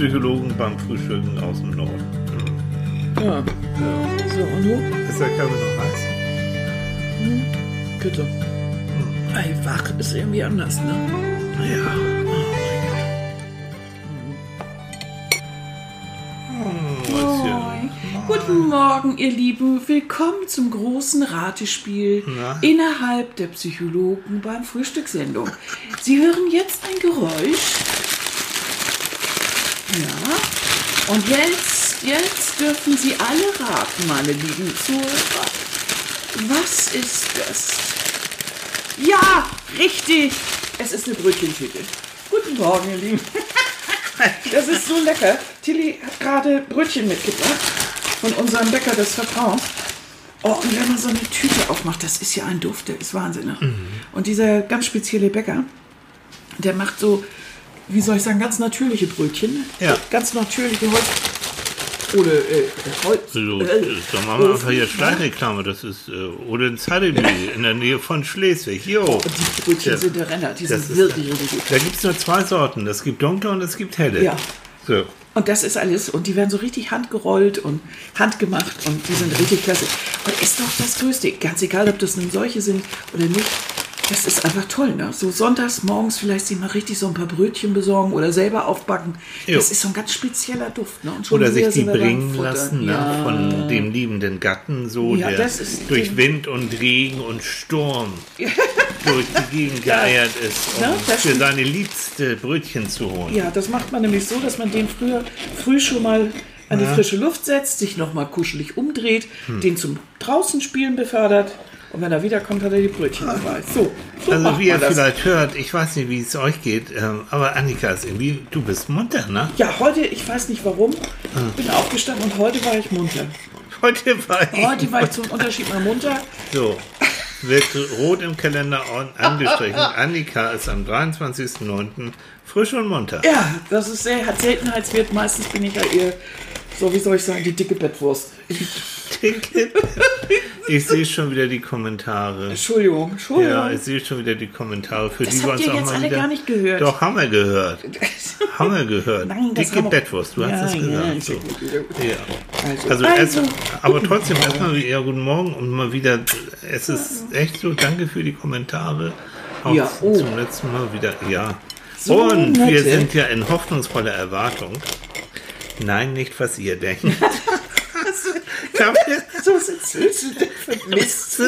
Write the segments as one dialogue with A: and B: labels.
A: Psychologen beim Frühstücken aus dem Norden.
B: Ja.
A: Ja.
B: So, und du?
A: Ist der Kaffee noch heiß?
B: Bitte. Ey, wach ist irgendwie anders, ne?
A: Ja.
B: Moin. Guten Morgen, ihr Lieben. Willkommen zum großen Ratespiel
A: Na?
B: innerhalb der Psychologen beim Frühstückssendung. Sie hören jetzt ein Geräusch. Ja. Und jetzt, jetzt dürfen Sie alle raten, meine lieben Zuhörer. Was ist das? Ja, richtig. Es ist eine Brötchentüte. Guten Morgen, ihr Lieben. Das ist so lecker. Tilly hat gerade Brötchen mitgebracht von unserem Bäcker des Vertrauens. Oh, und wenn man so eine Tüte aufmacht, das ist ja ein Duft, der ist Wahnsinn. Ne? Und dieser ganz spezielle Bäcker, der macht so, wie soll ich sagen, ganz natürliche Brötchen.
A: Ja.
B: Ganz natürliche Holz. Oder äh, Holz.
A: So,
B: äh,
A: dann machen wir einfach hier Schleichreklame. Das ist äh, oder in der Nähe von Schleswig. Jo.
B: Und die Brötchen
A: Ja.
B: sind der Renner. Die
A: Das
B: sind wirklich, wirklich gut.
A: Da gibt es nur zwei Sorten. Es gibt dunkle und es gibt helle.
B: Ja.
A: So.
B: Und das ist alles. Und die werden so richtig handgerollt und handgemacht und die sind richtig klasse. Und ist doch das Größte. Ganz egal, ob das nun solche sind oder nicht. Das ist einfach toll, ne? So sonntags morgens vielleicht sich mal richtig so ein paar Brötchen besorgen oder selber aufbacken.
A: Jo.
B: Das ist so ein ganz spezieller Duft, ne? Und schon
A: Oder sich die bringen lassen ne?
B: Ja.
A: von dem liebenden Gatten, so
B: Ja,
A: der
B: das ist-
A: durch Wind und Regen und Sturm durch die Gegend geeiert ist, um
B: Ne, das
A: für
B: stimmt.
A: seine liebste Brötchen zu holen.
B: Ja, das macht man nämlich so, dass man den früher früh schon mal an die frische Luft setzt, sich nochmal kuschelig umdreht,
A: Hm.
B: den zum draußen spielen befördert und wenn er wiederkommt, hat er die Brötchen dabei. So, so
A: Also wie ihr vielleicht hört, ich weiß nicht, wie es euch geht, ähm, aber Annika ist irgendwie, du bist munter, ne?
B: Ja, heute, ich weiß nicht warum,
A: Ah.
B: bin aufgestanden und heute war ich munter.
A: Heute war ich
B: Heute war ich zum Unterschied mal munter.
A: So, wird rot im Kalender an- angestrichen. Annika ist am 23.09. frisch und munter.
B: Ja, das ist sehr, hat Seltenheitswert. Meistens bin ich ja eher, so wie soll ich sagen, die dicke Bettwurst.
A: Ich sehe schon wieder die Kommentare.
B: Entschuldigung, Entschuldigung.
A: Ja, ich sehe schon wieder die Kommentare, für
B: Das
A: die wir
B: habt
A: uns
B: ihr
A: auch
B: jetzt
A: mal
B: alle
A: wieder...
B: gar nicht gehört.
A: Doch, haben wir gehört. haben wir gehört.
B: Nein, das
A: Dicke
B: wir-
A: Bettwurst, du hast
B: Ja,
A: es
B: ja,
A: gesagt. so.
B: ja. Also,
A: Also,
B: also,
A: erst, aber trotzdem erstmal ja, guten Morgen und mal wieder, es ist echt so, danke für die Kommentare. Auch
B: Ja, oh.
A: zum letzten Mal wieder, ja.
B: So
A: und wir
B: nette.
A: sind ja in hoffnungsvoller Erwartung. Nein, nicht was ihr denkt.
B: So Mist?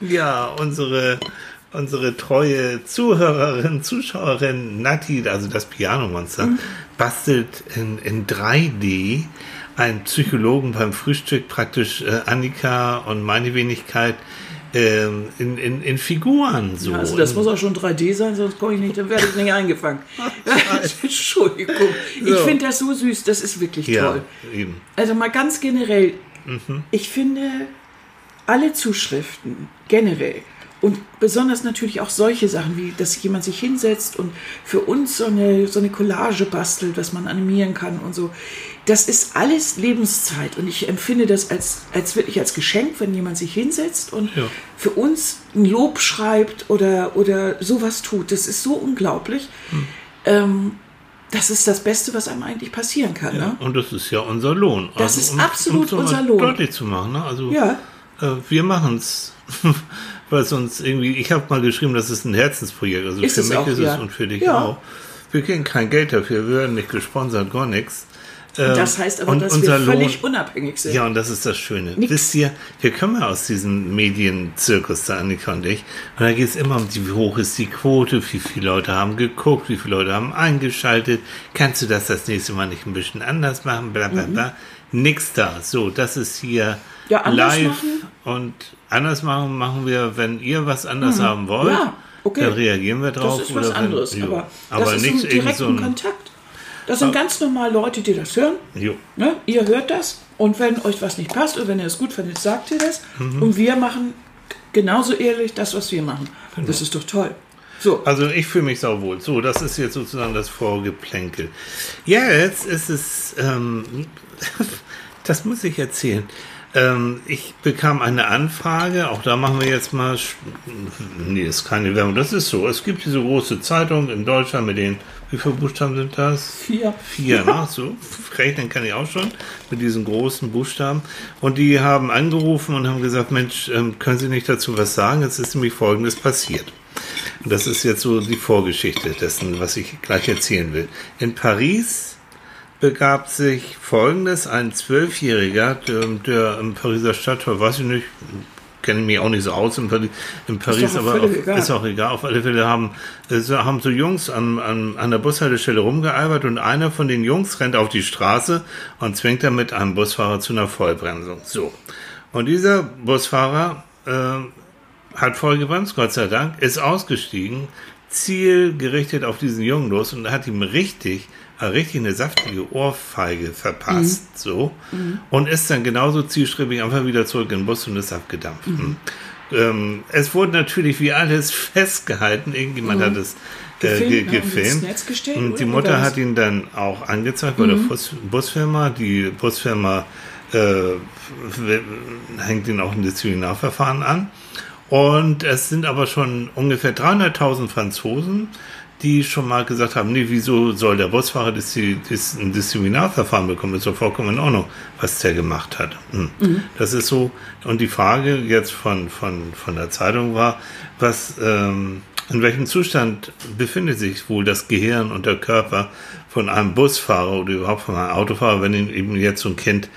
A: ja, unsere, unsere treue Zuhörerin, Zuschauerin Nati, also das Pianomonster,
B: Mhm.
A: bastelt in, in 3D einen Psychologen beim Frühstück, praktisch äh, Annika und meine Wenigkeit ähm, in, in, in Figuren so.
B: Also das muss auch schon 3D sein, sonst komme ich nicht, dann werde ich nicht eingefangen. Entschuldigung. Ich
A: So.
B: finde das so süß, das ist wirklich
A: ja,
B: toll.
A: eben.
B: Also mal ganz generell,
A: Mhm.
B: ich finde alle Zuschriften generell und besonders natürlich auch solche Sachen, wie dass jemand sich hinsetzt und für uns so eine, so eine Collage bastelt, was man animieren kann und so. Das ist alles Lebenszeit und ich empfinde das als, als wirklich als Geschenk, wenn jemand sich hinsetzt und
A: Ja.
B: für uns ein Lob schreibt oder, oder sowas tut. Das ist so unglaublich.
A: Hm.
B: Ähm, das ist das Beste, was einem eigentlich passieren kann. Ne?
A: Und das ist ja unser Lohn. Also,
B: Das ist absolut
A: so mal
B: unser Lohn.
A: Deutlich zu machen. Ne? Also,
B: Ja.
A: Äh, wir machen es. Weil es uns irgendwie, ich habe mal geschrieben, das ist ein Herzensprojekt. Also
B: Ist
A: für mich
B: auch,
A: ist
B: ja.
A: es und für dich
B: Ja.
A: auch. Wir kriegen kein Geld dafür, wir werden nicht gesponsert, gar nichts. Ähm,
B: Das heißt aber,
A: und
B: dass wir völlig
A: Lohn,
B: unabhängig sind.
A: ja, und das ist das Schöne.
B: Nix.
A: Wisst ihr, wir kommen ja aus diesem Medienzirkus, da Annika und ich. Und da geht es immer um die, wie hoch ist die Quote, wie viele Leute haben geguckt, wie viele Leute haben eingeschaltet. Kannst du das das nächste Mal nicht ein bisschen anders machen? Bla, bla, bla. Nix da. So, das ist hier
B: Mhm. Ja,
A: live.
B: machen.
A: Und anders machen machen wir, wenn ihr was anders haben wollt.
B: Mhm. Ja, okay.
A: Dann reagieren wir drauf.
B: Das ist was
A: oder wenn-
B: anderes.
A: jo.
B: aber,
A: aber
B: das ist
A: nicht
B: so ein direkten
A: so ein.
B: Kontakt. Das sind ganz normal Leute, die das hören.
A: Jo.
B: Ne? Ihr hört das. Und wenn euch was nicht passt oder wenn ihr es gut findet, sagt ihr das.
A: Mhm.
B: Und wir machen genauso ehrlich das, was wir machen.
A: Genau.
B: Das ist doch toll. So,
A: Also ich fühle mich sauwohl. So, das ist jetzt sozusagen das Vorgeplänkel. Jetzt ist es, ähm, das muss ich erzählen. Ähm, ich bekam eine Anfrage, auch da machen wir jetzt mal, nee, ist keine Werbung, das ist so. Es gibt diese große Zeitung in Deutschland mit den, wie viele Buchstaben sind das?
B: Vier.
A: Vier, ne? so. Rechnen kann ich auch schon mit diesen großen Buchstaben. Und die haben angerufen und haben gesagt, Mensch, ähm, können Sie nicht dazu was sagen? Es ist nämlich Folgendes passiert. Und das ist jetzt so die Vorgeschichte dessen, was ich gleich erzählen will. In Paris begab sich folgendes: Ein Zwölfjähriger, der, der im Pariser Stadttor, weiß ich nicht, kenne mich auch nicht so aus in Paris, in Paris aber auf, ist auch egal. Auf alle Fälle haben, äh, haben so Jungs an, an, an der Bushaltestelle rumgealbert und einer von den Jungs rennt auf die Straße und zwingt damit einen Busfahrer zu einer Vollbremsung. So. Und dieser Busfahrer äh, hat vollgebremst, Gott sei Dank, ist ausgestiegen, zielgerichtet auf diesen Jungen los und hat ihm richtig richtig eine saftige Ohrfeige verpasst, mhm. so, mhm. und ist dann genauso zielstrebig einfach wieder zurück in den Bus und ist abgedampft. Mhm. Ähm, es wurde natürlich wie alles festgehalten, irgendjemand mhm. hat es äh, ge gefilmt. Und die Mutter hat ihn dann auch angezeigt bei der mhm. Bus Busfirma. Die Busfirma äh, hängt ihn auch ein Disziplinarverfahren an. Und es sind aber schon ungefähr 300.000 Franzosen, die schon mal gesagt haben, nee, wieso soll der Busfahrer das, das, ein Disziplinarverfahren bekommen? Ist doch vollkommen in Ordnung, was der gemacht hat. Hm. Mhm. Das ist so. Und die Frage jetzt von, von, von der Zeitung war, was, ähm, in welchem Zustand befindet sich wohl das Gehirn und der Körper von einem Busfahrer oder überhaupt von einem Autofahrer, wenn eben jetzt so ein Kind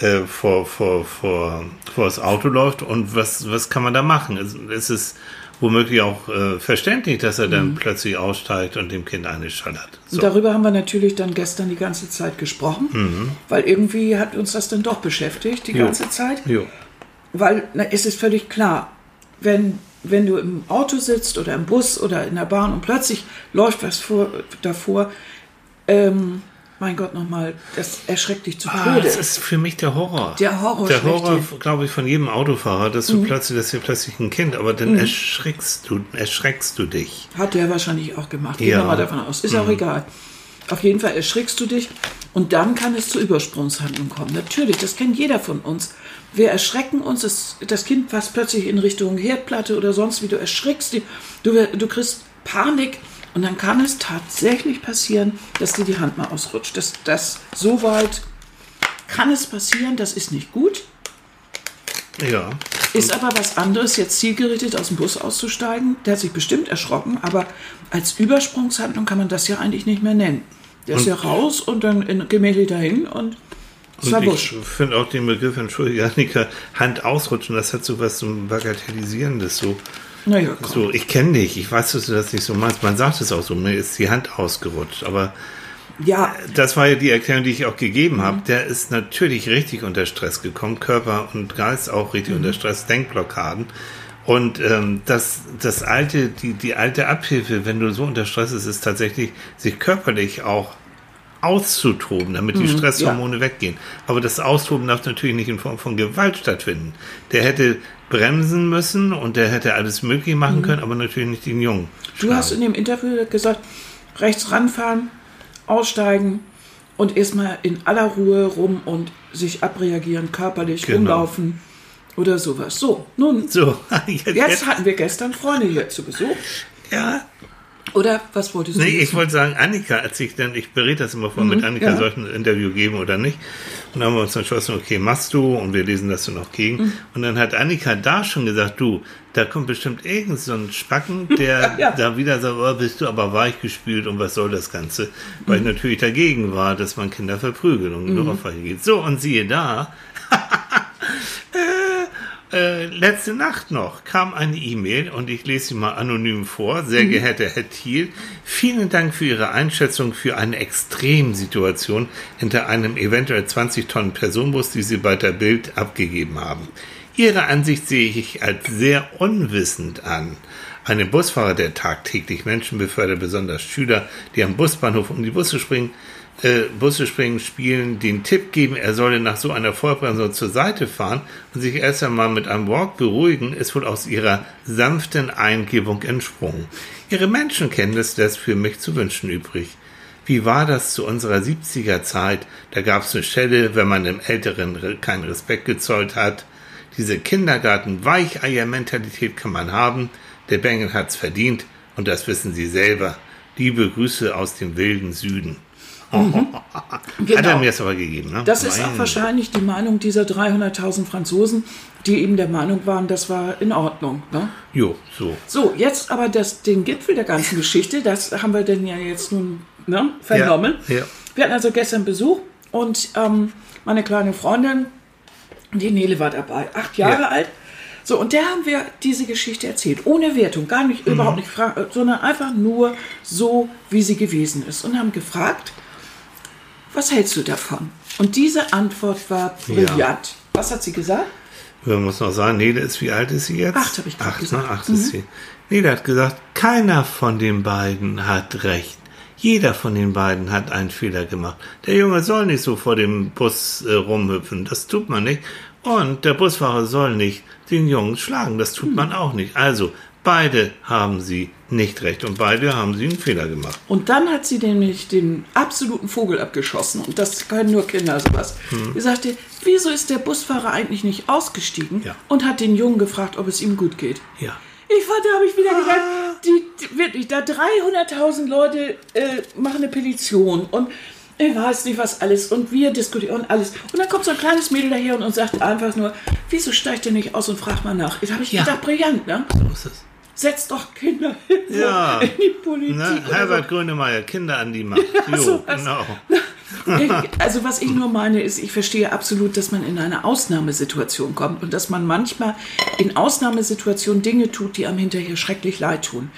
A: äh, vor, vor, vor, vor das Auto läuft und was, was kann man da machen? Es, es ist womöglich auch äh, verständlich, dass er dann mhm. plötzlich aussteigt und dem Kind eine schallert.
B: So. Darüber haben wir natürlich dann gestern die ganze Zeit gesprochen, mhm. weil irgendwie hat uns das dann doch beschäftigt, die jo. ganze Zeit. Jo. Weil na, es ist völlig klar, wenn, wenn du im Auto sitzt oder im Bus oder in der Bahn und plötzlich läuft was vor, davor, ähm, mein Gott, nochmal, das erschreckt dich zu
A: ah, Tode. Ah, das ist für mich der Horror.
B: Der Horror.
A: Der Horror, glaube ich, von jedem Autofahrer, dass du mhm. plötzlich, dass hier plötzlich ein Kind, aber dann mhm. erschreckst du, erschreckst du dich.
B: Hat der wahrscheinlich auch gemacht. Gehen ja. wir mal davon aus. Ist mhm. auch egal. Auf jeden Fall erschrickst du dich und dann kann es zu Übersprungshandlungen kommen. Natürlich, das kennt jeder von uns. Wir erschrecken uns, das, das Kind passt plötzlich in Richtung Herdplatte oder sonst wie, du erschrickst, du, du kriegst Panik und dann kann es tatsächlich passieren, dass dir die Hand mal ausrutscht. Das, das so weit kann es passieren, das ist nicht gut.
A: Ja.
B: Ist aber was anderes, jetzt zielgerichtet aus dem Bus auszusteigen. Der hat sich bestimmt erschrocken, aber als Übersprungshandlung kann man das ja eigentlich nicht mehr nennen. Der ist ja raus und dann in, gemächlich dahin und
A: es war Ich finde auch den Begriff, entschuldige Annika, Hand ausrutschen, das hat so was so Bagatellisierendes, so naja. So, ich kenne dich, ich weiß, dass du das nicht so meinst. Man sagt es auch so, mir ist die Hand ausgerutscht, aber ja. Das war ja die Erklärung, die ich auch gegeben mhm. habe. Der ist natürlich richtig unter Stress gekommen, Körper und Geist auch richtig mhm. unter Stress, Denkblockaden. Und ähm, das, das alte, die, die alte Abhilfe, wenn du so unter Stress bist, ist tatsächlich, sich körperlich auch auszutoben, damit die mhm, Stresshormone ja. weggehen. Aber das Austoben darf natürlich nicht in Form von Gewalt stattfinden. Der hätte bremsen müssen und der hätte alles möglich machen mhm. können, aber natürlich nicht den Jungen.
B: Du hast in dem Interview gesagt, rechts ranfahren, aussteigen und erstmal in aller Ruhe rum und sich abreagieren, körperlich genau. rumlaufen oder sowas. So, nun, so, jetzt, jetzt hatten wir gestern Freunde hier zu Besuch.
A: Ja,
B: oder was wolltest du?
A: Nee, ich wollte sagen, Annika, als ich dann, ich berät das immer vor, mhm, mit Annika ja. soll ich ein Interview geben oder nicht. Und dann haben wir uns entschlossen, okay, machst du und wir lesen das dann noch gegen. Mhm. Und dann hat Annika da schon gesagt, du, da kommt bestimmt irgend so ein Spacken, der ja. da wieder sagt, oh, bist du aber weich gespült und was soll das Ganze? Weil mhm. ich natürlich dagegen war, dass man Kinder verprügelt und mhm. geht. So, und siehe da, äh, letzte Nacht noch kam eine E-Mail und ich lese sie mal anonym vor. Sehr mhm. geehrter Herr Thiel, vielen Dank für Ihre Einschätzung für eine Extremsituation hinter einem eventuell 20 Tonnen Personenbus, die Sie bei der Bild abgegeben haben. Ihre Ansicht sehe ich als sehr unwissend an. Einem Busfahrer, der tagtäglich Menschen befördert, besonders Schüler, die am Busbahnhof um die Busse springen, äh, Busse springen, spielen, den Tipp geben, er solle nach so einer Vollbremsung zur Seite fahren und sich erst einmal mit einem Walk beruhigen, ist wohl aus ihrer sanften Eingebung entsprungen. Ihre Menschenkenntnis lässt für mich zu wünschen übrig. Wie war das zu unserer 70er Zeit? Da gab es eine Stelle, wenn man dem Älteren re- keinen Respekt gezollt hat. Diese Kindergarten-Weicheier-Mentalität kann man haben. Der Bengel hat's verdient und das wissen Sie selber. Liebe Grüße aus dem wilden Süden. Hat er
B: Genau.
A: mir jetzt aber gegeben, ne?
B: Das ist auch wahrscheinlich die Meinung dieser 300.000 Franzosen, die eben der Meinung waren, das war in Ordnung. Ne?
A: Jo, so.
B: So, jetzt aber das, den Gipfel der ganzen Geschichte, das haben wir denn ja jetzt nun ne, vernommen.
A: Ja, ja.
B: Wir hatten also gestern Besuch und ähm, meine kleine Freundin, die Nele war dabei, acht Jahre
A: Ja.
B: alt. So, und der haben wir diese Geschichte erzählt, ohne Wertung, gar nicht,
A: Mhm.
B: überhaupt nicht, äh, sondern einfach nur so, wie sie gewesen ist. Und haben gefragt, was hältst du davon? Und diese Antwort war brillant. Was hat sie gesagt?
A: Man muss noch sagen, Nele ist, wie alt ist sie jetzt?
B: Acht, hab ich
A: Acht,
B: gesagt.
A: Ne? Acht ist sie. Nele hat gesagt, keiner von den beiden hat recht. Jeder von den beiden hat einen Fehler gemacht. Der Junge soll nicht so vor dem Bus äh, rumhüpfen, das tut man nicht. Und der Busfahrer soll nicht den Jungen schlagen, das tut man auch nicht. Also, beide haben sie nicht recht und beide haben sie einen Fehler gemacht.
B: Und dann hat sie nämlich den absoluten Vogel abgeschossen. Und das können nur Kinder sowas.
A: Hm.
B: Sie sagte, wieso ist der Busfahrer eigentlich nicht ausgestiegen
A: Ja.
B: und hat den Jungen gefragt, ob es ihm gut geht?
A: Ja.
B: Ich war, da habe ich wieder gedacht, die, die, wirklich, da 300.000 Leute äh, machen eine Petition und ich weiß nicht was alles und wir diskutieren und alles. Und dann kommt so ein kleines Mädel daher und, und sagt einfach nur, wieso steigt ihr nicht aus und fragt mal nach? Da habe ich
A: Ja.
B: gedacht, brillant, ne?
A: So ist es.
B: Setzt doch Kinder in,
A: Ja.
B: in die Politik.
A: Ne? Herbert Grönemeyer, Kinder an die Macht. Jo,
B: so was.
A: genau.
B: Also was ich nur meine ist, ich verstehe absolut, dass man in eine Ausnahmesituation kommt und dass man manchmal in Ausnahmesituationen Dinge tut, die einem hinterher schrecklich leid tun.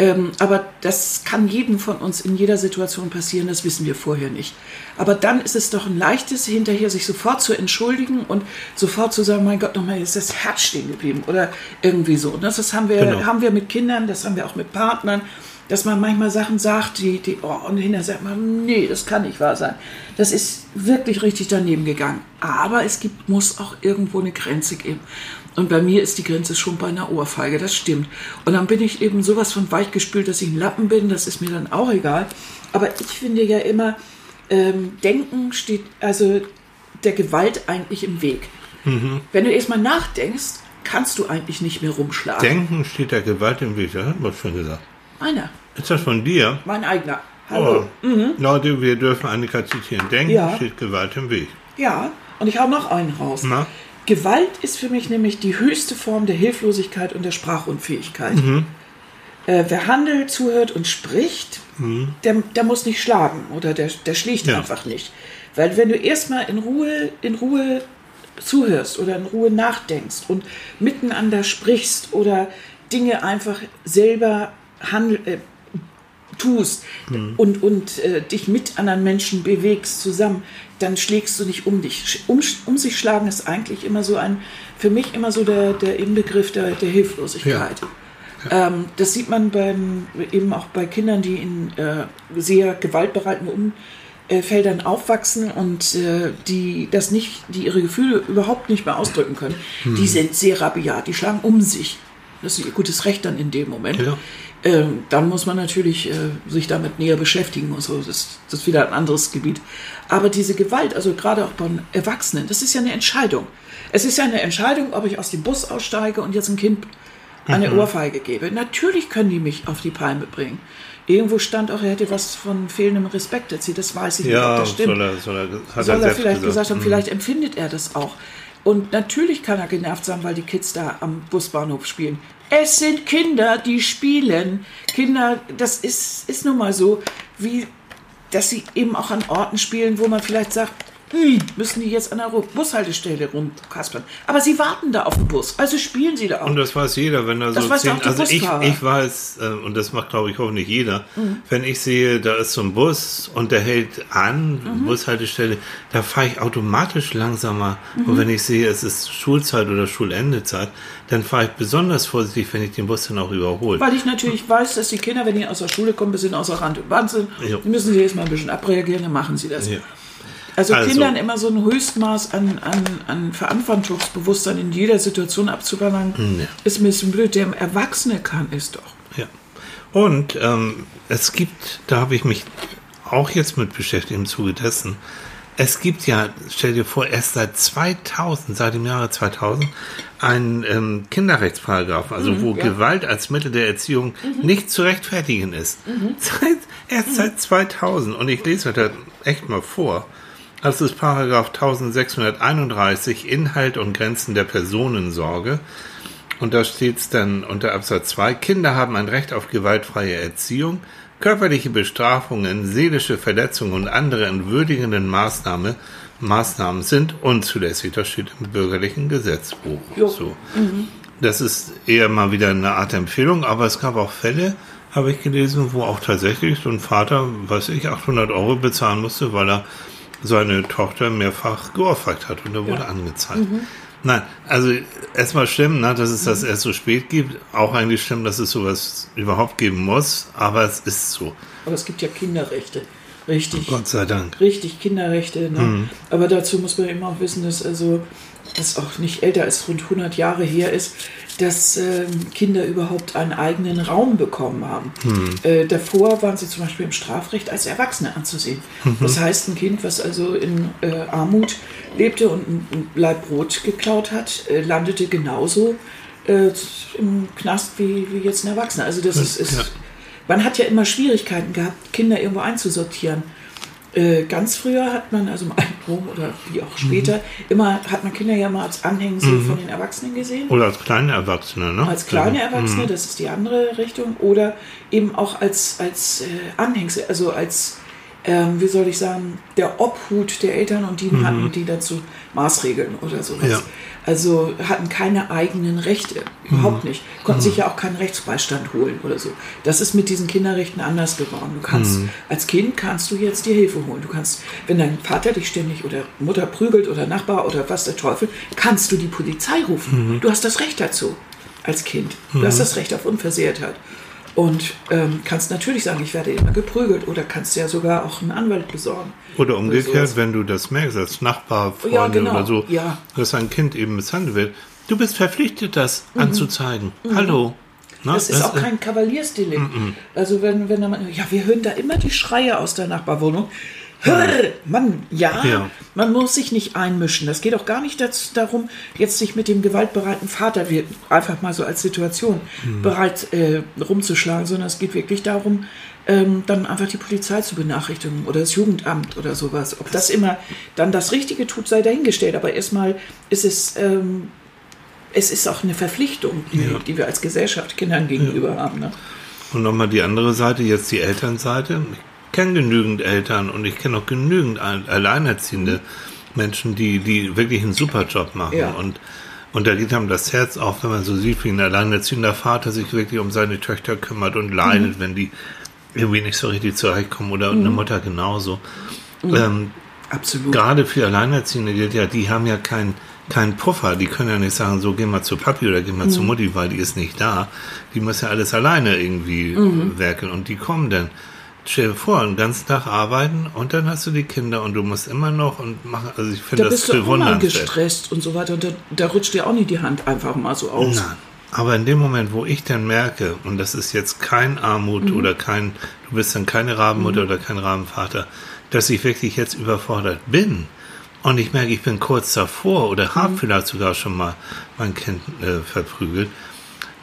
B: Ähm, aber das kann jedem von uns in jeder Situation passieren, das wissen wir vorher nicht. Aber dann ist es doch ein leichtes, hinterher sich sofort zu entschuldigen und sofort zu sagen, mein Gott, nochmal ist das Herz stehen geblieben oder irgendwie so. Und das, das haben, wir,
A: Genau.
B: haben wir mit Kindern, das haben wir auch mit Partnern dass man manchmal Sachen sagt, die, die oh, und hinterher sagt man, nee, das kann nicht wahr sein. Das ist wirklich richtig daneben gegangen. Aber es gibt, muss auch irgendwo eine Grenze geben. Und bei mir ist die Grenze schon bei einer Ohrfeige, das stimmt. Und dann bin ich eben sowas von weichgespült, dass ich ein Lappen bin, das ist mir dann auch egal. Aber ich finde ja immer, ähm, Denken steht also der Gewalt eigentlich im Weg. Wenn du erstmal nachdenkst, kannst du eigentlich nicht mehr rumschlagen.
A: Denken steht der Gewalt im Weg, das hat man schon gesagt.
B: Meiner,
A: Ist das von dir?
B: mein eigener. Hallo.
A: Oh. Leute, wir dürfen Annika zitieren. Denken
B: Ja.
A: steht Gewalt im Weg.
B: Ja, und ich hau noch einen raus.
A: Na?
B: Gewalt ist für mich nämlich die höchste Form der Hilflosigkeit und der Sprachunfähigkeit. Äh, wer handelt, zuhört und spricht, der, der muss nicht schlagen oder der, der schlägt
A: Ja.
B: einfach nicht. Weil wenn du erstmal in Ruhe, in Ruhe zuhörst oder in Ruhe nachdenkst und miteinander sprichst oder Dinge einfach selber handel, äh, tust und, und äh, dich mit anderen Menschen bewegst zusammen, dann schlägst du nicht um dich. Um, um sich schlagen ist eigentlich immer so ein, für mich immer so der, der Inbegriff der, der Hilflosigkeit. Ähm, das sieht man beim, eben auch bei Kindern, die in äh, sehr gewaltbereiten Umfeldern aufwachsen und äh, die das nicht, die ihre Gefühle überhaupt nicht mehr ausdrücken können. Die sind sehr rabiat, die schlagen um sich. Das ist ihr gutes Recht dann in dem Moment.
A: Ja.
B: Ähm, dann muss man natürlich äh, sich damit näher beschäftigen und so. Das, das ist wieder ein anderes Gebiet. Aber diese Gewalt, also gerade auch beim Erwachsenen, das ist ja eine Entscheidung. Es ist ja eine Entscheidung, ob ich aus dem Bus aussteige und jetzt ein Kind eine Ohrfeige gebe. Natürlich können die mich auf die Palme bringen. Irgendwo stand auch, er hätte was von fehlendem Respekt erzählt. Das weiß ich nicht, ob
A: Ja,
B: das stimmt
A: soll er, soll er, hat
B: soll er, vielleicht gesagt, haben,
A: Mhm.
B: vielleicht empfindet er das auch. Und natürlich kann er genervt sein, weil die Kids da am Busbahnhof spielen. Es sind Kinder, die spielen. Kinder, das ist, ist nun mal so, wie dass sie eben auch an Orten spielen, wo man vielleicht sagt, hm, müssen die jetzt an der Bushaltestelle rumkaspern. Aber sie warten da auf den Bus, also spielen sie da auch.
A: Und das weiß jeder, wenn da
B: Das
A: so
B: weiß
A: zehn, also ich.
B: Mhm.
A: ich weiß, äh, und das macht glaube ich hoffentlich jeder, wenn ich sehe, da ist so ein Bus und der hält an,
B: Mhm.
A: Bushaltestelle, da fahre ich automatisch langsamer.
B: Mhm.
A: Und wenn ich sehe, es ist Schulzeit oder Schulendezeit, dann fahre ich besonders vorsichtig, wenn ich den Bus dann auch überhole.
B: Weil ich natürlich weiß, dass die Kinder, wenn die aus der Schule kommen, ein bisschen außer Rand und Band sind,
A: Ja.
B: müssen sie jetzt mal ein bisschen abreagieren, dann machen sie das.
A: Ja.
B: Also,
A: Also-
B: Kindern immer so ein Höchstmaß an, an, an Verantwortungsbewusstsein in jeder Situation abzuverlangen,
A: Ja.
B: ist ein bisschen blöd. Der Erwachsene kann es doch.
A: Ja. Und ähm, es gibt, da habe ich mich auch jetzt mit beschäftigt im Zuge dessen. Es gibt ja, stell dir vor, erst seit 2000, seit dem Jahre 2000, einen ähm, Kinderrechtsparagraphen, also wo
B: ja.
A: Gewalt als Mittel der Erziehung nicht zu rechtfertigen ist. Seit, erst seit 2000. Und ich lese das echt mal vor. Das ist Paragraph 1631, Inhalt und Grenzen der Personensorge. Und da steht es dann unter Absatz 2, Kinder haben ein Recht auf gewaltfreie Erziehung, körperliche Bestrafungen, seelische Verletzungen und andere entwürdigenden Maßnahme, Maßnahmen sind unzulässig. Das steht im bürgerlichen Gesetzbuch.
B: Jo.
A: So. Das ist eher mal wieder eine Art Empfehlung, aber es gab auch Fälle, habe ich gelesen, wo auch tatsächlich so ein Vater, weiß ich, 800 Euro bezahlen musste, weil er seine Tochter mehrfach geohrfeigt hat und er wurde angezeigt. Nein, also erstmal schlimm, ne, dass es das erst so spät gibt. Auch eigentlich schlimm, dass es sowas überhaupt geben muss, aber es ist so.
B: Aber es gibt ja Kinderrechte. Richtig.
A: Gott sei Dank.
B: Richtig, Kinderrechte. Ne?
A: Mhm.
B: Aber dazu muss man immer auch wissen, dass also das auch nicht älter als rund 100 Jahre her ist, dass ähm, Kinder überhaupt einen eigenen Raum bekommen haben.
A: Mhm.
B: Äh, davor waren sie zum Beispiel im Strafrecht als Erwachsene anzusehen.
A: Mhm.
B: Das heißt, ein Kind, was also in äh, Armut lebte und ein Laib Brot geklaut hat, äh, landete genauso äh, im Knast wie, wie jetzt ein Erwachsener. Also das ist, ist man hat ja immer Schwierigkeiten gehabt, Kinder irgendwo einzusortieren. Äh, ganz früher hat man, also im Altenrum oder wie auch später,
A: Mhm.
B: immer hat man Kinder ja mal als Anhängsel von den Erwachsenen gesehen.
A: Oder als kleine Erwachsene, ne?
B: Als kleine
A: Also,
B: Erwachsene, das ist die andere Richtung. Oder eben auch als, als äh, Anhängsel, also als, ähm, wie soll ich sagen, der Obhut der Eltern und die hatten die dazu Maßregeln oder sowas.
A: Ja.
B: Also hatten keine eigenen Rechte, überhaupt nicht. Konnten sich ja auch keinen Rechtsbeistand holen oder so. Das ist mit diesen Kinderrechten anders geworden. Du kannst, als Kind kannst du jetzt dir Hilfe holen. Du kannst, wenn dein Vater dich ständig oder Mutter prügelt oder Nachbar oder was der Teufel, kannst du die Polizei rufen. Du hast das Recht dazu als Kind. Du hast das Recht auf Unversehrtheit. Und ähm, kannst natürlich sagen, ich werde immer geprügelt oder kannst ja sogar auch einen Anwalt besorgen.
A: Oder umgekehrt, wenn du das merkst, als Nachbar, Freunde
B: Ja, genau.
A: oder so,
B: Ja.
A: dass ein Kind eben misshandelt wird, du bist verpflichtet, das anzuzeigen. Hallo. Ne?
B: Mhm. Das ist auch kein Kavaliersdelikt. Also wenn, wenn da man, ja, wir hören da immer die Schreie aus der Nachbarwohnung. Hör, Mann, ja,
A: Ja.
B: man muss sich nicht einmischen. Das geht auch gar nicht dazu, darum, jetzt sich mit dem gewaltbereiten Vater wir- einfach mal so als Situation bereit äh, rumzuschlagen, sondern es geht wirklich darum, ähm, dann einfach die Polizei zu benachrichtigen oder das Jugendamt oder sowas. Ob das immer dann das Richtige tut, sei dahingestellt. Aber erstmal ist es, ähm, es ist auch eine Verpflichtung, die,
A: Ja.
B: die wir als Gesellschaft Kindern gegenüber haben. Ne?
A: Und nochmal die andere Seite, jetzt die Elternseite. Ich kenne genügend Eltern und ich kenne auch genügend Al- alleinerziehende Menschen, die, die wirklich einen super Job machen.
B: Ja.
A: Und, und da geht einem das Herz auf, wenn man so sieht, wie ein alleinerziehender Vater sich wirklich um seine Töchter kümmert und leidet, wenn die irgendwie nicht so richtig zurechtkommen oder eine Mutter genauso. Ähm,
B: Absolut.
A: gerade für Alleinerziehende gilt ja, die haben ja keinen keinen Puffer. Die können ja nicht sagen, so geh mal zu Papi oder geh mal zu Mutti, weil die ist nicht da. Die muss ja alles alleine irgendwie werkeln und die kommen dann. Stell dir vor, einen ganzen Tag arbeiten und dann hast du die Kinder und du musst immer noch und machen. Also ich finde
B: da
A: das
B: bist du
A: bewundernswert.
B: gestresst und so weiter. Und da, da rutscht dir auch nicht die Hand einfach mal so aus.
A: Nein. Aber in dem Moment, wo ich dann merke, und das ist jetzt kein Armut oder kein, du bist dann keine Rabenmutter oder kein Rabenvater, dass ich wirklich jetzt überfordert bin und ich merke, ich bin kurz davor oder habe vielleicht sogar schon mal mein Kind äh, verprügelt,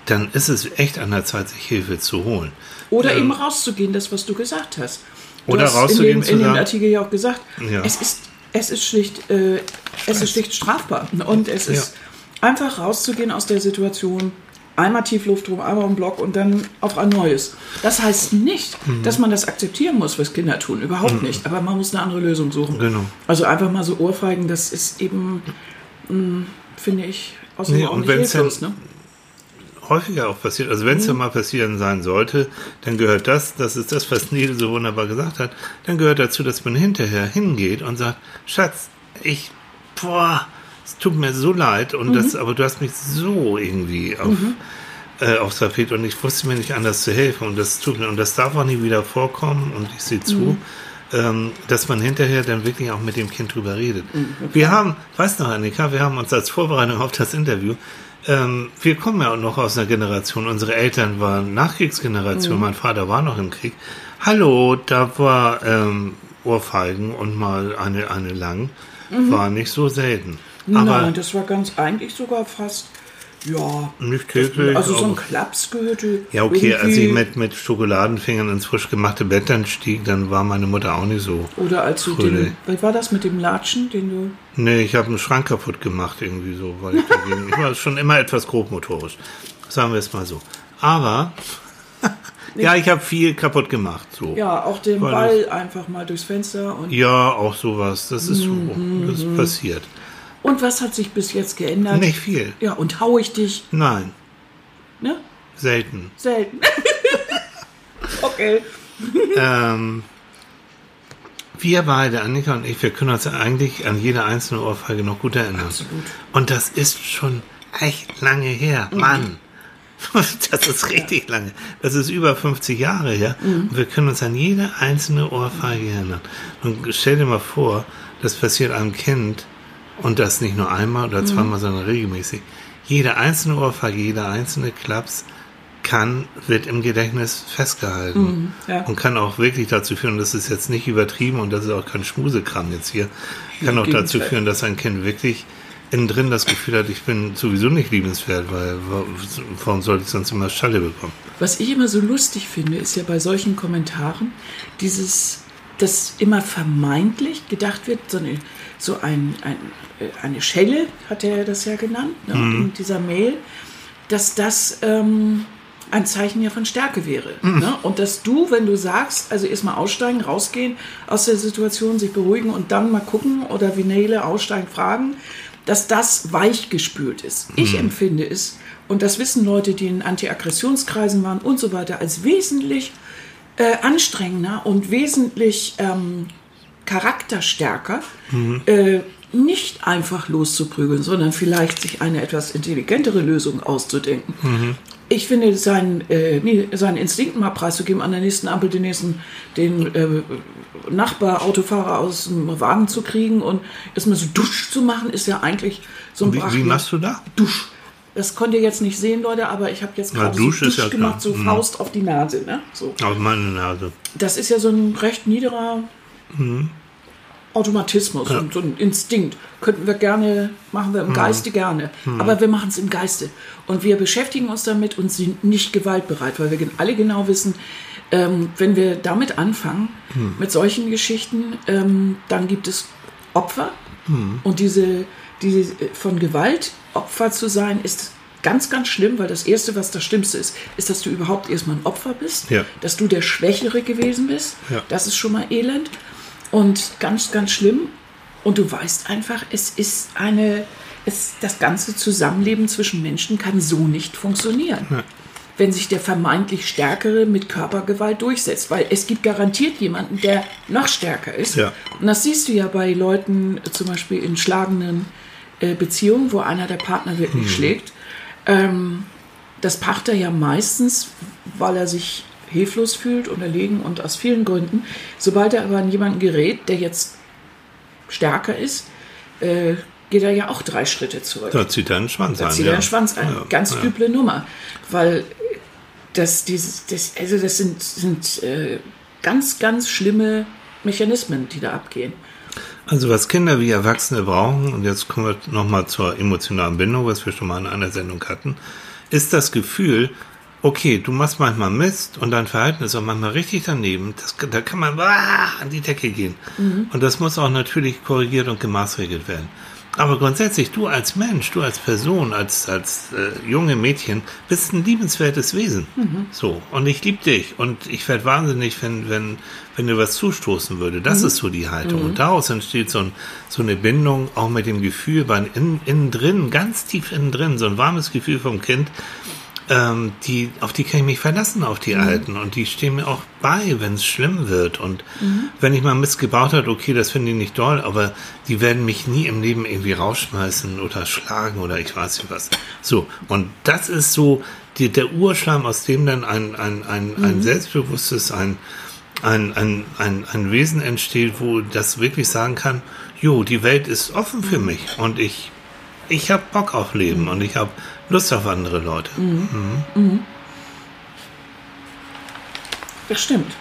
A: dann ist es echt an der Zeit, sich Hilfe zu holen.
B: Oder
A: Ähm,
B: eben rauszugehen, das, was du gesagt hast. Du
A: Oder
B: hast
A: rauszugehen
B: in dem, in dem Artikel ja auch gesagt,
A: Ja.
B: es ist, es ist schlicht, äh, es ist schlicht strafbar. Und es ist einfach rauszugehen aus der Situation, einmal Tiefluft rum, einmal im Block und dann auf ein neues. Das heißt nicht,
A: Mhm.
B: dass man das akzeptieren muss, was Kinder tun. Überhaupt nicht. Aber man muss eine andere Lösung suchen.
A: Genau.
B: Also einfach mal so Ohrfeigen, das ist eben, mh, finde ich, außer
A: Nee,
B: auch
A: und
B: nicht hilflos. Ne?
A: Häufiger auch passiert. Also wenn es ja mal passieren sein sollte, dann gehört das, das ist das, was Nele so wunderbar gesagt hat, dann gehört dazu, dass man hinterher hingeht und sagt, Schatz, ich, boah, es tut mir so leid und das, aber du hast mich so irgendwie auf, äh, aufs Tapet und ich wusste mir nicht anders zu helfen und das tut mir, und das darf auch nie wieder vorkommen und ich sehe zu, ähm, dass man hinterher dann wirklich auch mit dem Kind drüber redet. Wir haben, weißt du noch, Annika, wir haben uns als Vorbereitung auf das Interview, ähm, wir kommen ja auch noch aus einer Generation, unsere Eltern waren Nachkriegsgeneration, mein Vater war noch im Krieg. Hallo, da war ähm, Ohrfeigen und mal eine, eine lang, war nicht so selten. Aber
B: Nein, das war ganz eigentlich sogar fast, ja,
A: nicht täglich.
B: also so ein
A: aber-
B: Klaps gehörte.
A: Ja, okay, als ich
B: irgendwie-
A: mit, mit Schokoladenfingern ins frisch gemachte Bett dann stieg, dann war meine Mutter auch nicht so.
B: Oder als du
A: Fröhlich.
B: den, wie war das mit dem Latschen, den du,
A: Nee, ich habe einen Schrank kaputt gemacht irgendwie so, weil ich dagegen, ich war schon immer etwas grobmotorisch. Sagen wir es mal so. Aber, ja, ich habe viel kaputt gemacht, so.
B: ja, auch den
A: Weil
B: Ball einfach mal durchs Fenster und,
A: Ja, auch sowas, das ist so,
B: Mhm,
A: das passiert.
B: Und was hat sich bis jetzt geändert?
A: Nicht viel.
B: Ja, und hau ich dich,
A: Nein,
B: ne?
A: selten.
B: Selten. okay.
A: ähm, wir beide, Annika und ich, wir können uns eigentlich an jede einzelne Ohrfeige noch gut erinnern.
B: Absolut.
A: Und das ist schon echt lange her. Mann. Das ist richtig lange. Das ist über 50 Jahre her. Und wir können uns an jede einzelne Ohrfeige erinnern. Und stell dir mal vor, das passiert einem Kind und das nicht nur einmal oder zweimal, sondern regelmäßig. Jede einzelne Ohrfeige, jeder einzelne Klaps kann, wird im Gedächtnis festgehalten.
B: ja.
A: Und kann auch wirklich dazu führen, das ist jetzt nicht übertrieben und das ist auch kein Schmusekram jetzt hier, kann auch dazu führen, dass ein Kind wirklich innen drin das Gefühl hat, ich bin sowieso nicht liebenswert, weil wa- warum sollte ich sonst immer Schalle bekommen?
B: Was ich immer so lustig finde, ist ja bei solchen Kommentaren dieses, dass immer vermeintlich gedacht wird, so eine, so ein, ein, äh, eine Schelle, hat er das ja genannt, ne, in dieser Mail, dass das ähm, ein Zeichen ja von Stärke wäre. Ne? Und dass du, wenn du sagst, also erstmal aussteigen, rausgehen aus der Situation, sich beruhigen und dann mal gucken oder wie Nele aussteigen, fragen, dass das weichgespült ist. Ich empfinde es, und das wissen Leute, die in Anti-Aggressionskreisen waren und so weiter, als wesentlich äh, anstrengender und wesentlich ähm, charakterstärker, äh, nicht einfach loszuprügeln, sondern vielleicht sich eine etwas intelligentere Lösung auszudenken. Ich finde, seinen, äh, seinen Instinkt mal preiszugeben, an der nächsten Ampel den nächsten, den äh, Nachbar, Autofahrer aus dem Wagen zu kriegen und erstmal so dusch zu machen, ist ja eigentlich so ein
A: Wie, wie machst du da?
B: Dusch. Das konnt ihr jetzt nicht sehen, Leute, aber ich habe jetzt gerade so Dusch
A: ja
B: gemacht,
A: klar.
B: so
A: Mhm.
B: Faust auf die Nase. Ne? So.
A: Auf meine Nase.
B: Das ist ja so ein recht niederer Automatismus und so ein Instinkt. Könnten wir gerne, machen wir im Geiste gerne. Aber wir machen es im Geiste. Und wir beschäftigen uns damit und sind nicht gewaltbereit, weil wir alle genau wissen, ähm, wenn wir damit anfangen, mit solchen Geschichten, ähm, dann gibt es Opfer. Und diese, diese äh, von Gewalt Opfer zu sein, ist ganz, ganz schlimm, weil das Erste, was das Schlimmste ist, ist, dass du überhaupt erstmal ein Opfer bist,
A: Ja.
B: dass du der Schwächere gewesen bist.
A: Ja.
B: Das ist schon mal elend und ganz, ganz schlimm. Und du weißt einfach, es ist eine, es, das ganze Zusammenleben zwischen Menschen kann so nicht funktionieren. Wenn sich der vermeintlich Stärkere mit Körpergewalt durchsetzt, weil es gibt garantiert jemanden, der noch stärker ist.
A: Ja.
B: Und das siehst du ja bei Leuten, zum Beispiel in schlagenden äh, Beziehungen, wo einer der Partner wirklich schlägt. Ähm, das macht er ja meistens, weil er sich hilflos fühlt, unterlegen und aus vielen Gründen. Sobald er aber an jemanden gerät, der jetzt stärker ist, äh, geht er ja auch drei Schritte zurück.
A: Da zieht er einen Schwanz
B: Da
A: ein.
B: zieht
A: ja.
B: er den Schwanz ein.
A: Ja,
B: Ganz
A: ja.
B: üble Nummer. Weil das, dieses, das, also das sind, sind äh, ganz, ganz schlimme Mechanismen, die da abgehen.
A: Also was Kinder wie Erwachsene brauchen, und jetzt kommen wir nochmal zur emotionalen Bindung, was wir schon mal in einer Sendung hatten, ist das Gefühl, okay, du machst manchmal Mist und dein Verhalten ist auch manchmal richtig daneben. Das, da kann man ah, an die Decke gehen. Und das muss auch natürlich korrigiert und gemaßregelt werden. Aber grundsätzlich, du als Mensch, du als Person, als, als äh, junge Mädchen, bist ein liebenswertes Wesen. So. Und ich liebe dich. Und ich werde wahnsinnig, wenn, wenn, wenn dir was zustoßen würde. Das ist so die Haltung. Und daraus entsteht so, ein, so eine Bindung, auch mit dem Gefühl, innen, innen drin, ganz tief innen drin, so ein warmes Gefühl vom Kind, ähm, die, auf die kann ich mich verlassen, auf die Alten. Und die stehen mir auch bei, wenn es schlimm wird. Und wenn ich mal Mist gebaut habe, okay, das finde ich nicht toll, aber die werden mich nie im Leben irgendwie rausschmeißen oder schlagen oder ich weiß nicht was. So, und das ist so die, der Urschleim, aus dem dann ein, ein, ein, ein selbstbewusstes, ein, ein, ein, ein, ein Wesen entsteht, wo das wirklich sagen kann, jo, die Welt ist offen für mich. Und ich, ich habe Bock auf Leben. Und ich habe Lust auf andere Leute. Mhm.
B: Das stimmt.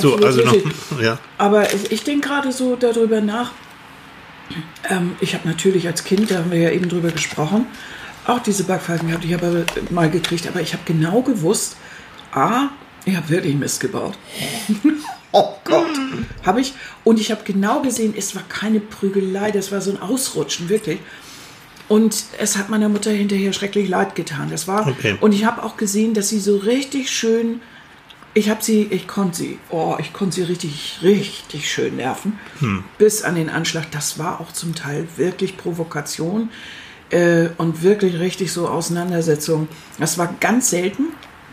A: So,
B: Absolut
A: also noch, ja.
B: Aber ich, ich denke gerade so darüber nach. Ähm, ich habe natürlich als Kind, da haben wir ja eben drüber gesprochen, auch diese Backpfeifen gehabt. Ich habe aber mal gekriegt, aber ich habe genau gewusst, A, ich habe wirklich Mist gebaut. oh Gott. Habe ich. Und ich habe genau gesehen, es war keine Prügelei, das war so ein Ausrutschen, wirklich. Und es hat meiner Mutter hinterher schrecklich leid getan. Das war.
A: Okay.
B: Und ich habe auch gesehen, dass sie so richtig schön. Ich habe sie, ich konnte sie, oh, ich konnte sie richtig, richtig schön nerven. Bis an den Anschlag. Das war auch zum Teil wirklich Provokation äh, und wirklich richtig so Auseinandersetzung. Das war ganz selten.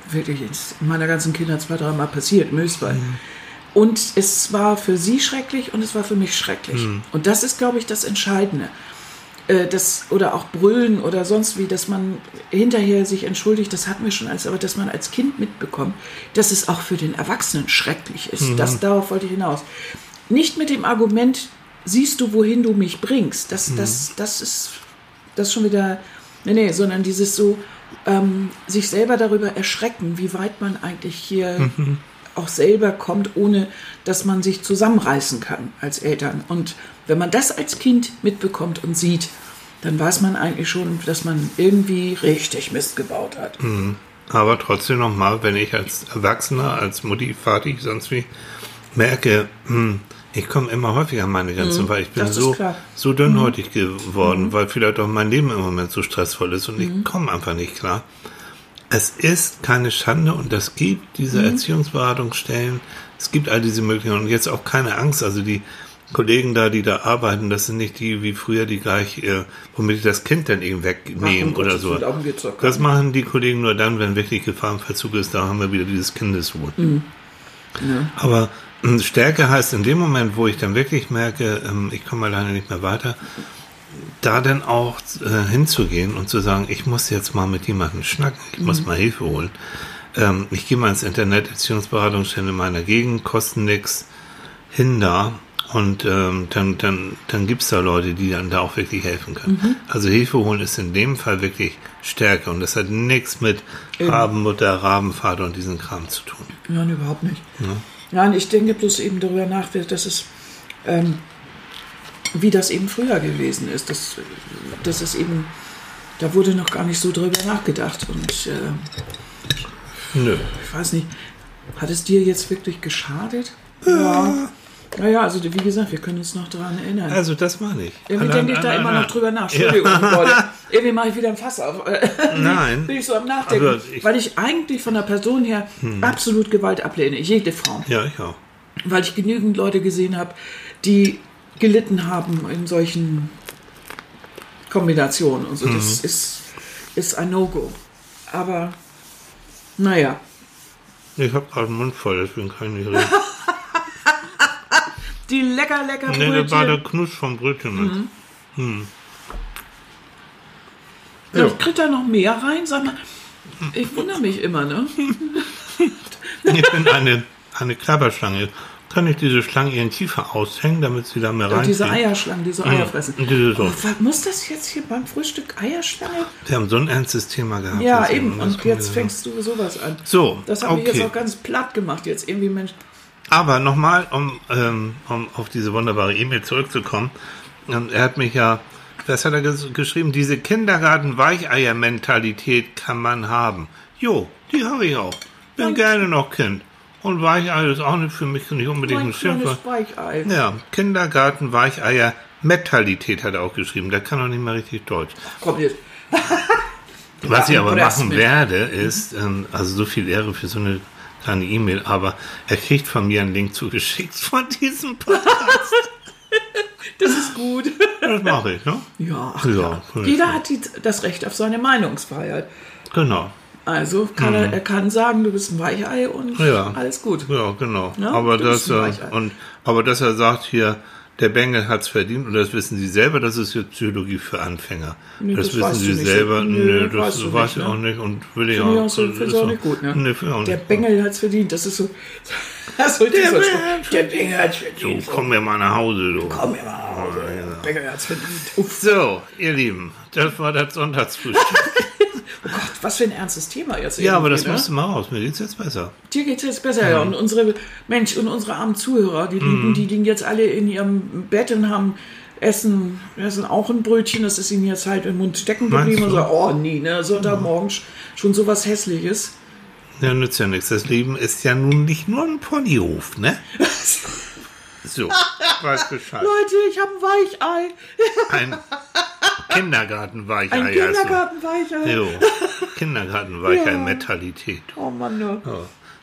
B: Wirklich in meiner ganzen Kindheit zwei, dreimal passiert, Mösball. Und es war für sie schrecklich und es war für mich schrecklich. Und das ist, glaube ich, das Entscheidende äh, das oder auch brüllen oder sonst wie, dass man hinterher sich entschuldigt, das hatten wir schon alles, aber dass man als Kind mitbekommt, dass es auch für den Erwachsenen schrecklich ist. Das darauf wollte ich hinaus. Nicht mit dem Argument, siehst du, wohin du mich bringst. Das, das, das ist das schon wieder. Nee, nee, sondern dieses so, ähm, sich selber darüber erschrecken, wie weit man eigentlich hier auch selber kommt, ohne dass man sich zusammenreißen kann als Eltern. Und wenn man das als Kind mitbekommt und sieht, dann weiß man eigentlich schon, dass man irgendwie richtig Mist gebaut hat.
A: Aber trotzdem nochmal, wenn ich als Erwachsener, als Mutti, Vati, sonst wie, merke, hm, ich komme immer häufiger an meine Grenzen, weil ich bin
B: Mhm.
A: so,
B: klar. Mhm.
A: so dünnhäutig geworden, weil vielleicht auch mein Leben im Moment so stressvoll ist und
B: Mhm.
A: ich komme einfach nicht klar. Es ist keine Schande und es gibt
B: Mhm.
A: diese Erziehungsberatungsstellen, es gibt all diese Möglichkeiten und jetzt auch keine Angst. Also die Kollegen da, die da arbeiten, das sind nicht die wie früher, die gleich, äh, womit die das Kind dann eben wegnehmen oder so. Das machen die Kollegen nur dann, wenn wirklich Gefahrenverzug ist. Da haben wir wieder dieses Kindeswohl.
B: Mhm.
A: Aber ähm, Stärke heißt in dem Moment, wo ich dann wirklich merke, ähm, ich komme alleine nicht mehr weiter, da dann auch äh, hinzugehen und zu sagen, ich muss jetzt mal mit jemandem schnacken, ich muss mal Hilfe holen. Ähm, ich gehe mal ins Internet, Erziehungsberatungsstelle in meiner Gegend, kosten nix, hin da und ähm, dann, dann, dann gibt's da Leute, die dann da auch wirklich helfen können. Also Hilfe holen ist in dem Fall wirklich Stärke und das hat nichts mit Rabenmutter, Rabenvater und diesen Kram zu tun.
B: Nein, überhaupt nicht. Nein, ich denke bloß eben darüber nach, dass es, ähm, wie das eben früher gewesen ist. Das, das ist eben, da wurde noch gar nicht so drüber nachgedacht. Und äh,
A: Nö.
B: ich weiß nicht, hat es dir jetzt wirklich geschadet? Ja. Naja, also wie gesagt, wir können uns noch daran erinnern.
A: Also das meine ich.
B: Irgendwie denke ich da immer noch drüber nach.
A: Ja.
B: Entschuldigung, Leute. Irgendwie mache ich wieder ein Fass auf.
A: Nein.
B: Bin ich so am Nachdenken.
A: Also ich- Hm.
B: weil ich eigentlich von der Person her absolut Gewalt ablehne. Jede Form.
A: Ja, ich auch.
B: Weil ich genügend Leute gesehen habe, die gelitten haben in solchen Kombinationen und so.
A: Mhm.
B: Das ist, ist ein No-Go. Aber naja.
A: Ich habe gerade den Mund voll, deswegen kann ich nicht reden.
B: Die lecker, lecker
A: nee, das war der
B: Brötchen.
A: Knusch vom Brötchen. mit.
B: Ja. Ich krieg da noch mehr rein, sag mal. Ich wundere mich immer, ne?
A: Ich bin eine, eine Klapperschlange. Kann ich diese Schlange ihren Kiefer aushängen, damit sie da mehr rein?
B: Und diese Eierschlangen, die so Eier fressen.
A: diese so.
B: Was muss das jetzt hier beim Frühstück Eierschlange?
A: Wir haben so ein ernstes Thema gehabt.
B: Ja, eben.
A: das
B: Und jetzt fängst du sowas an.
A: So,
B: Das habe ich jetzt
A: okay.
B: auch ganz platt gemacht. Jetzt irgendwie, Mensch.
A: Aber nochmal, um, ähm, um auf diese wunderbare E-Mail zurückzukommen. Ähm, er hat mich ja, was hat er ges geschrieben? Diese Kindergarten-Weicheier-Mentalität kann man haben. Jo, die habe ich auch. Bin
B: Mein-
A: gerne noch Kind. Und Weicheier ist auch nicht für mich nicht unbedingt ein Schimpfwort.
B: kleines Weichei.
A: Ja, Kindergarten-Weicheier-Mentalität hat er auch geschrieben. Der kann auch nicht mehr richtig Deutsch.
B: Komm jetzt.
A: Was ich aber machen werde, ist, ähm, also so viel Ehre für so eine kleine E-Mail, aber er kriegt von mir einen Link zugeschickt von diesem Podcast.
B: Das ist gut.
A: Das mache ich, ne?
B: Ja, ach,
A: Ja,
B: Jeder hat die, das Recht auf seine Meinungsfreiheit.
A: Genau.
B: Also kann er, er kann sagen, du bist ein Weichei und
A: Mhm. Ja.
B: alles gut.
A: Ja, genau.
B: Ja,
A: aber
B: du bist
A: das
B: ein
A: äh,
B: Weichei.
A: und aber dass er sagt hier, der Bengel hat's verdient und das wissen Sie selber, das ist jetzt Psychologie für Anfänger.
B: Nee,
A: das,
B: das
A: wissen Sie selber.
B: Nö,
A: Nö,
B: das
A: das weiß ich
B: ne?
A: auch nicht und will ich auch.
B: auch so,
A: ist
B: auch
A: so-
B: nicht gut, ne?
A: Nee, auch
B: Der
A: nicht.
B: Bengel hat's verdient. Das ist so. Also der,
A: Bengel
B: der Bengel hat's
A: So,
B: verdient.
A: komm mir mal nach Hause, du.
B: Komm mir mal nach Hause. Der Bengel hat's verdient. Uff.
A: So, ihr Lieben, das war das Sonntagsfrühstück.
B: Oh Gott, was für ein ernstes Thema jetzt.
A: ja, aber das
B: ne?
A: musste mal raus. Mir geht's jetzt besser.
B: Dir geht's jetzt besser, ja. Und unsere, Mensch, und unsere armen Zuhörer, die lieben, die liegen jetzt alle in ihrem Bett und haben essen, essen auch ein Brötchen, das ist ihnen jetzt halt im Mund stecken geblieben und
A: du?
B: so, oh nee, ne, Sonntagmorgen sch- schon sowas Hässliches.
A: Ja, nützt ja nichts. Das Leben ist ja nun nicht nur ein Ponyhof, ne? So, weiß Bescheid.
B: Leute, ich habe ein Weichei.
A: Ein Kindergartenweichei.
B: Ein
A: heißt er.
B: Kindergartenweichei.
A: Jo, Kindergartenweichei-Mentalität.
B: Oh Mann, ne.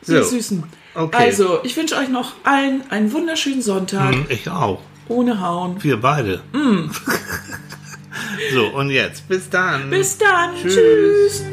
A: So.
B: Ihr Süßen.
A: Okay.
B: Also, ich wünsche euch noch allen einen wunderschönen Sonntag.
A: Hm, Ich auch.
B: Ohne Hauen.
A: Wir beide. so, und jetzt. Bis dann.
B: Bis dann.
A: Tschüss.
B: Tschüss.